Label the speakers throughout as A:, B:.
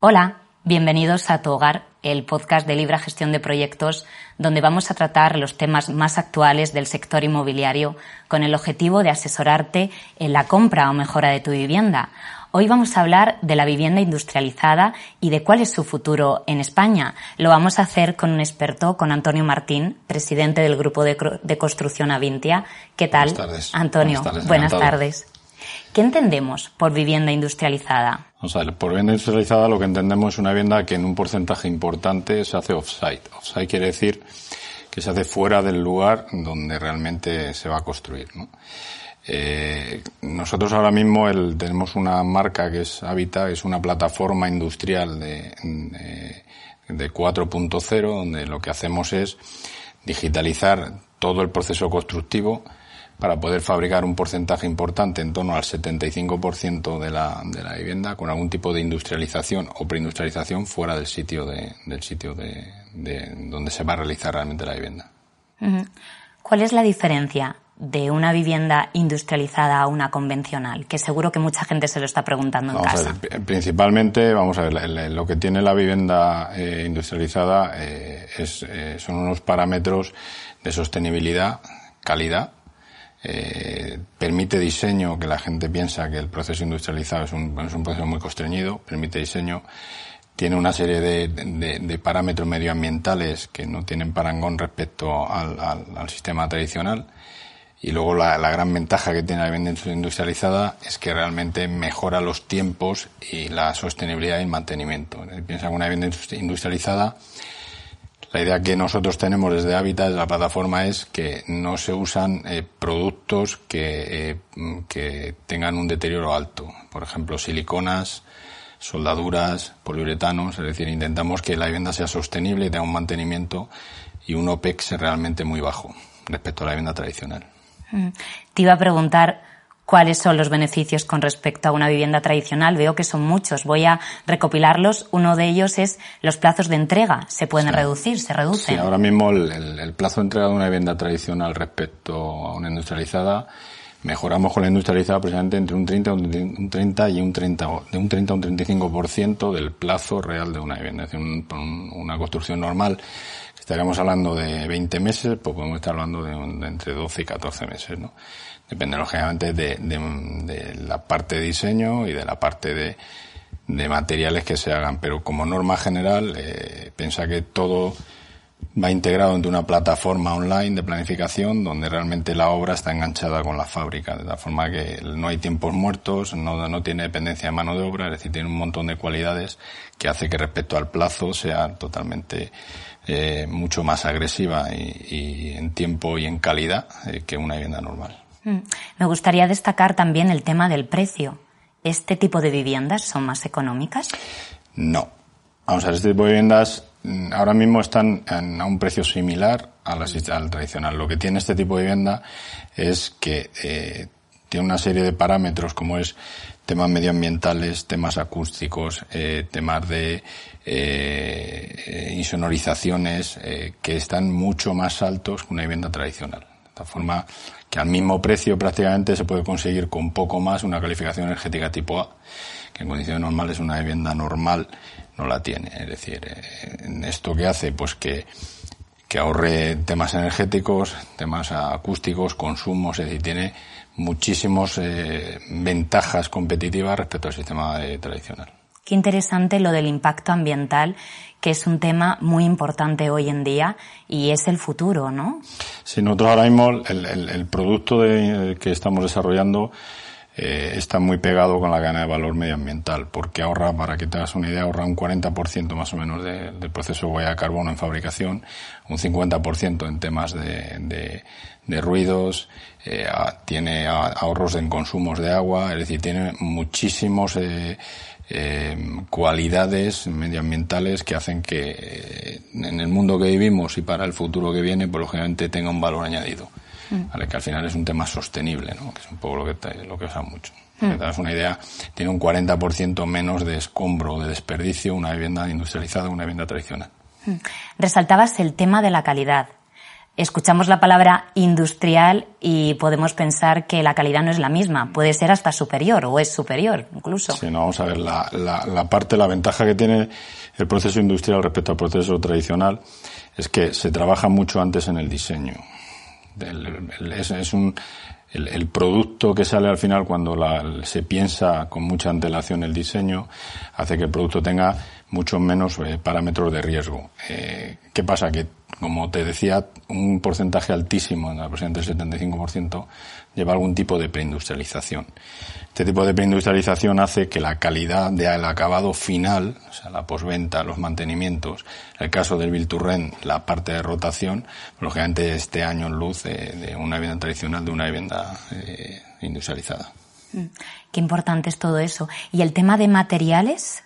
A: Hola, bienvenidos a Tu Hogar, el podcast de Libra Gestión de Proyectos, donde vamos a tratar los temas más actuales del sector inmobiliario con el objetivo de asesorarte en la compra o mejora de tu vivienda. Hoy vamos a hablar de la vivienda industrializada y de cuál es su futuro en España. Lo vamos a hacer con un experto, con Antonio Martín, presidente del Grupo de, Construcción Avintia. ¿Qué tal?
B: Buenas tardes.
A: Antonio,
B: buenas tardes.
A: Buenas tardes. ¿Qué entendemos por vivienda industrializada?
B: Vamos a ver, por vivienda industrializada lo que entendemos es una vivienda que en un porcentaje importante se hace off-site. Off-site quiere decir que se hace fuera del lugar donde realmente se va a construir. Eh, nosotros ahora mismo tenemos una marca que es Habita, es una plataforma industrial de, de, de 4.0 donde lo que hacemos es digitalizar todo el proceso constructivo para poder fabricar un porcentaje importante, en torno al 75% de la, de la vivienda, con algún tipo de industrialización o preindustrialización fuera del sitio de, del sitio de, de donde se va a realizar realmente la vivienda.
A: ¿Cuál es la diferencia de una vivienda industrializada a una convencional? Que seguro que mucha gente se lo está preguntando en
B: vamos
A: casa.
B: A ver, principalmente, vamos a ver, lo que tiene la vivienda eh, industrializada eh, es, eh, son unos parámetros de sostenibilidad, calidad eh, permite diseño, que la gente piensa que el proceso industrializado es un, es un proceso muy constreñido, permite diseño, tiene una serie de, parámetros medioambientales que no tienen parangón respecto al, sistema tradicional. Y luego la, la, gran ventaja que tiene la vivienda industrializada es que realmente mejora los tiempos y la sostenibilidad y el mantenimiento. Piensa que una vivienda industrializada la idea que nosotros tenemos desde Habitat, la plataforma, es que no se usan eh, productos que, eh, que tengan un deterioro alto. Por ejemplo, siliconas, soldaduras, poliuretanos. Es decir, intentamos que la vivienda sea sostenible y tenga un mantenimiento y un OPEX realmente muy bajo respecto a la vivienda tradicional.
A: Te iba a preguntar cuáles son los beneficios con respecto a una vivienda tradicional. Veo que son muchos. Voy a recopilarlos. Uno de ellos es los plazos de entrega. Se pueden reducir, se reducen.
B: Sí, ahora mismo el, el, el, plazo de entrega de una vivienda tradicional respecto a una industrializada mejoramos con la industrializada precisamente entre un 30, un 30 y un 30, de un 30 a un 35% del plazo real de una vivienda. Es decir, un, un, una construcción normal estaríamos hablando de 20 meses, pues podemos estar hablando de, de entre 12 y 14 meses, ¿no? Depende, lógicamente, de, la parte de diseño y de la parte de, de materiales que se hagan. Pero como norma general, eh, piensa que todo va integrado entre una plataforma online de planificación donde realmente la obra está enganchada con la fábrica, de tal forma que no hay tiempos muertos, no, no tiene dependencia de mano de obra, es decir, tiene un montón de cualidades que hace que respecto al plazo sea totalmente eh, mucho más agresiva y, y, en tiempo y en calidad eh, que una vivienda normal.
A: Me gustaría destacar también el tema del precio. ¿Este tipo de viviendas son más económicas?
B: No. Vamos a ver, este tipo de viviendas ahora mismo están a un precio similar al, al tradicional. Lo que tiene este tipo de vivienda es que eh, tiene una serie de parámetros como es temas medioambientales, temas acústicos, eh, temas de eh, insonorizaciones que están mucho más altos que una vivienda tradicional. Tal forma que al mismo precio prácticamente se puede conseguir con poco más una calificación energética tipo A, que en condiciones normales una vivienda normal no la tiene. Es decir, eh, esto que hace, pues que, que ahorre temas energéticos, temas acústicos, consumos, es decir, tiene muchísimas eh, ventajas competitivas respecto al sistema eh, tradicional.
A: Qué interesante lo del impacto ambiental, que es un tema muy importante hoy en día y es el futuro, ¿no?
B: Sí, nosotros ahora mismo el, el, el producto de, que estamos desarrollando eh, está muy pegado con la gana de valor medioambiental, porque ahorra, para que te hagas una idea, ahorra un 40% más o menos del proceso de huella de carbono en fabricación, un 50% en temas de, de, ruidos, eh, tiene ahorros en consumos de agua, es decir, tiene muchísimos eh, cualidades medioambientales que hacen que en el mundo que vivimos y para el futuro que viene, pues lógicamente tenga un valor añadido. Mm. que al final es un tema sostenible, ¿no? que es un poco lo que, lo que usa mucho. Mm. Te das una idea, tiene un 40% menos de escombro, de desperdicio, una vivienda industrializada, una vivienda tradicional.
A: Mm. Resaltabas el tema de la calidad. Escuchamos la palabra industrial y podemos pensar que la calidad no es la misma, puede ser hasta superior o es superior incluso.
B: Sí, no, vamos a ver, la, la, la parte, la ventaja que tiene el proceso industrial respecto al proceso tradicional es que se trabaja mucho antes en el diseño es, un, el, producto que sale al final cuando se piensa con mucha antelación el diseño hace que el producto tenga muchos menos eh, parámetros de riesgo. Eh, ¿Qué pasa? Que, como te decía, un porcentaje altísimo, en aproximadamente el 75%, lleva algún tipo de preindustrialización. Este tipo de preindustrialización hace que la calidad del acabado final, o sea, la posventa, los mantenimientos, el caso del Bilturren, la parte de rotación, lógicamente este año en luz de, una vivienda tradicional de una vivienda eh, industrializada.
A: Mm. Qué importante es todo eso. ¿Y el tema de materiales?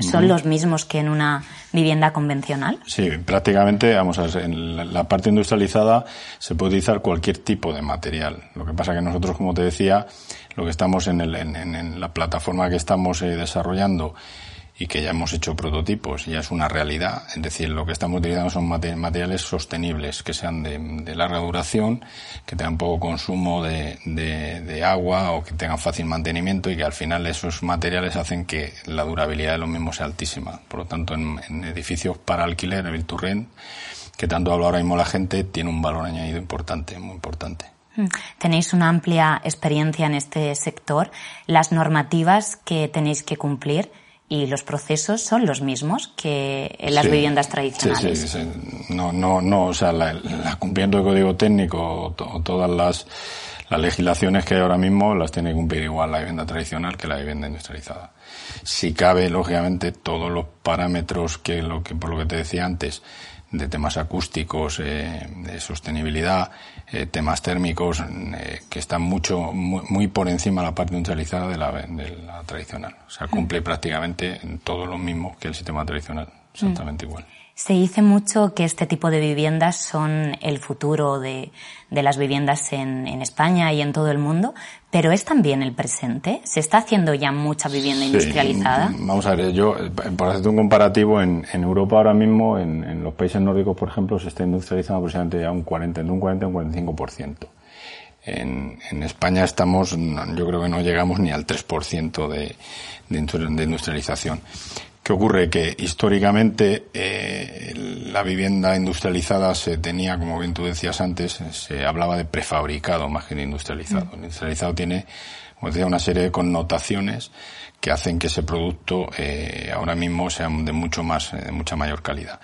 A: ¿Son los mismos que en una vivienda convencional?
B: Sí, prácticamente, vamos a ver, en la parte industrializada se puede utilizar cualquier tipo de material. Lo que pasa que nosotros, como te decía, lo que estamos en, el, en, la plataforma que estamos eh, desarrollando y que ya hemos hecho prototipos, ya es una realidad. Es decir, lo que estamos utilizando son materiales sostenibles, que sean de, larga duración, que tengan poco consumo de, agua o que tengan fácil mantenimiento y que al final esos materiales hacen que la durabilidad de los mismos sea altísima. Por lo tanto, en, edificios para alquiler, el Turren, que tanto habla ahora mismo la gente, tiene un valor añadido importante, muy importante.
A: Mm. Tenéis una amplia experiencia en este sector. Las normativas que tenéis que cumplir y los procesos son los mismos que en las viviendas tradicionales.
B: Sí, sí, No, no, no, o sea, la, cumpliendo el código técnico o, todas las, las legislaciones que hay ahora mismo las tiene que cumplir igual la vivienda tradicional que la vivienda industrializada. Si cabe, lógicamente, todos los parámetros que, lo que por lo que te decía antes, de temas acústicos, eh, de sostenibilidad, eh, temas térmicos, eh, que están mucho, muy, por encima de la parte industrializada de la, de la tradicional. O sea, cumple prácticamente todo lo mismo que el sistema tradicional, exactamente igual.
A: Se dice mucho que este tipo de viviendas son el futuro de, de las viviendas en, en, España y en todo el mundo, pero es también el presente. ¿Se está haciendo ya mucha vivienda industrializada?
B: Vamos a ver, yo, por hacerte un comparativo, en, en Europa ahora mismo, en, en, los países nórdicos, por ejemplo, se está industrializando aproximadamente ya un 40, entre un 40 y un 45%. En, en España estamos, yo creo que no llegamos ni al 3% de, de industrialización. ¿Qué ocurre? Que históricamente eh, la vivienda industrializada se tenía, como bien tú decías antes, se hablaba de prefabricado más que de industrializado. El industrializado tiene, como decía, una serie de connotaciones que hacen que ese producto eh, ahora mismo sea de mucho más, de mucha mayor calidad.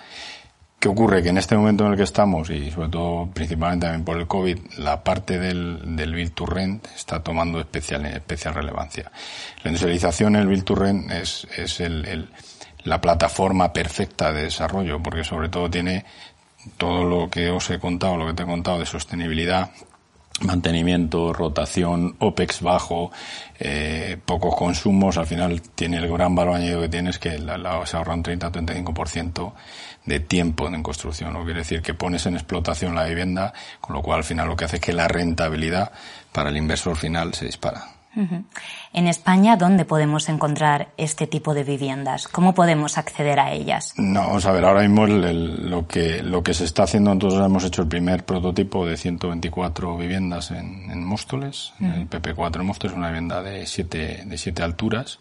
B: ¿Qué ocurre? Que en este momento en el que estamos, y sobre todo principalmente también por el COVID, la parte del, del Build to Rent está tomando especial, especial relevancia. La industrialización, el Build to Rent, es, es el, el, la plataforma perfecta de desarrollo, porque sobre todo tiene todo lo que os he contado, lo que te he contado de sostenibilidad, mantenimiento, rotación, OPEX bajo, eh, pocos consumos, al final tiene el gran valor añadido que tiene es que la, se ahorra un 30-35% de tiempo en construcción. Lo quiere decir que pones en explotación la vivienda, con lo cual al final lo que hace es que la rentabilidad para el inversor final se dispara.
A: En España, ¿dónde podemos encontrar este tipo de viviendas? ¿Cómo podemos acceder a ellas?
B: No, vamos a ver, ahora mismo lo, que, lo que se está haciendo, nosotros hemos hecho el primer prototipo de 124 viviendas en, en Móstoles, el PP4 en Móstoles, una vivienda de siete, de siete alturas.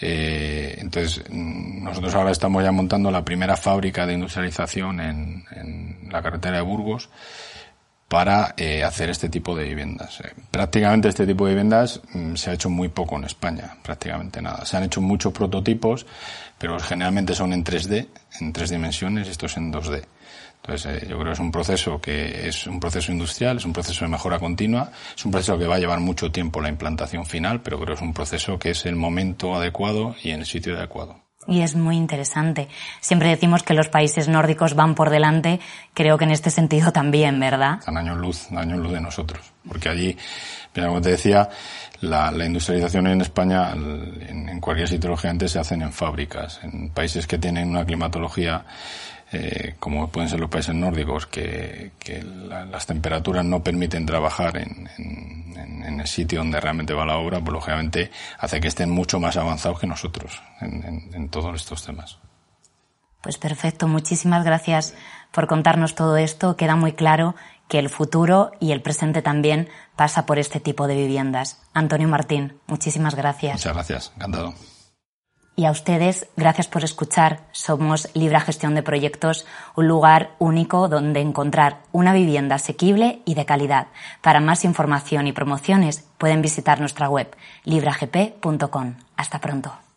B: Eh, entonces, nosotros ahora estamos ya montando la primera fábrica de industrialización en, en la carretera de Burgos para eh, hacer este tipo de viviendas. Eh, prácticamente este tipo de viviendas mm, se ha hecho muy poco en España, prácticamente nada. Se han hecho muchos prototipos, pero generalmente son en 3D, en tres dimensiones, esto es en 2D. Entonces, eh, yo creo que es un proceso que es un proceso industrial, es un proceso de mejora continua, es un proceso que va a llevar mucho tiempo la implantación final, pero creo que es un proceso que es el momento adecuado y en el sitio adecuado.
A: Y es muy interesante. Siempre decimos que los países nórdicos van por delante, creo que en este sentido también, ¿verdad?
B: Están años luz, años luz de nosotros. Porque allí, como te decía, la, industrialización en España, en, en cualquier sitio, lógicamente, se hacen en fábricas. En países que tienen una climatología eh, como pueden ser los países nórdicos, que, las temperaturas no permiten trabajar en, el sitio donde realmente va la obra, pues lógicamente hace que estén mucho más avanzados que nosotros en todos estos temas.
A: Pues perfecto, muchísimas gracias por contarnos todo esto. Queda muy claro que el futuro y el presente también pasa por este tipo de viviendas. Antonio Martín, muchísimas gracias.
B: Muchas gracias, encantado.
A: Y a ustedes, gracias por escuchar. Somos Libra Gestión de Proyectos, un lugar único donde encontrar una vivienda asequible y de calidad. Para más información y promociones pueden visitar nuestra web libragp.com. Hasta pronto.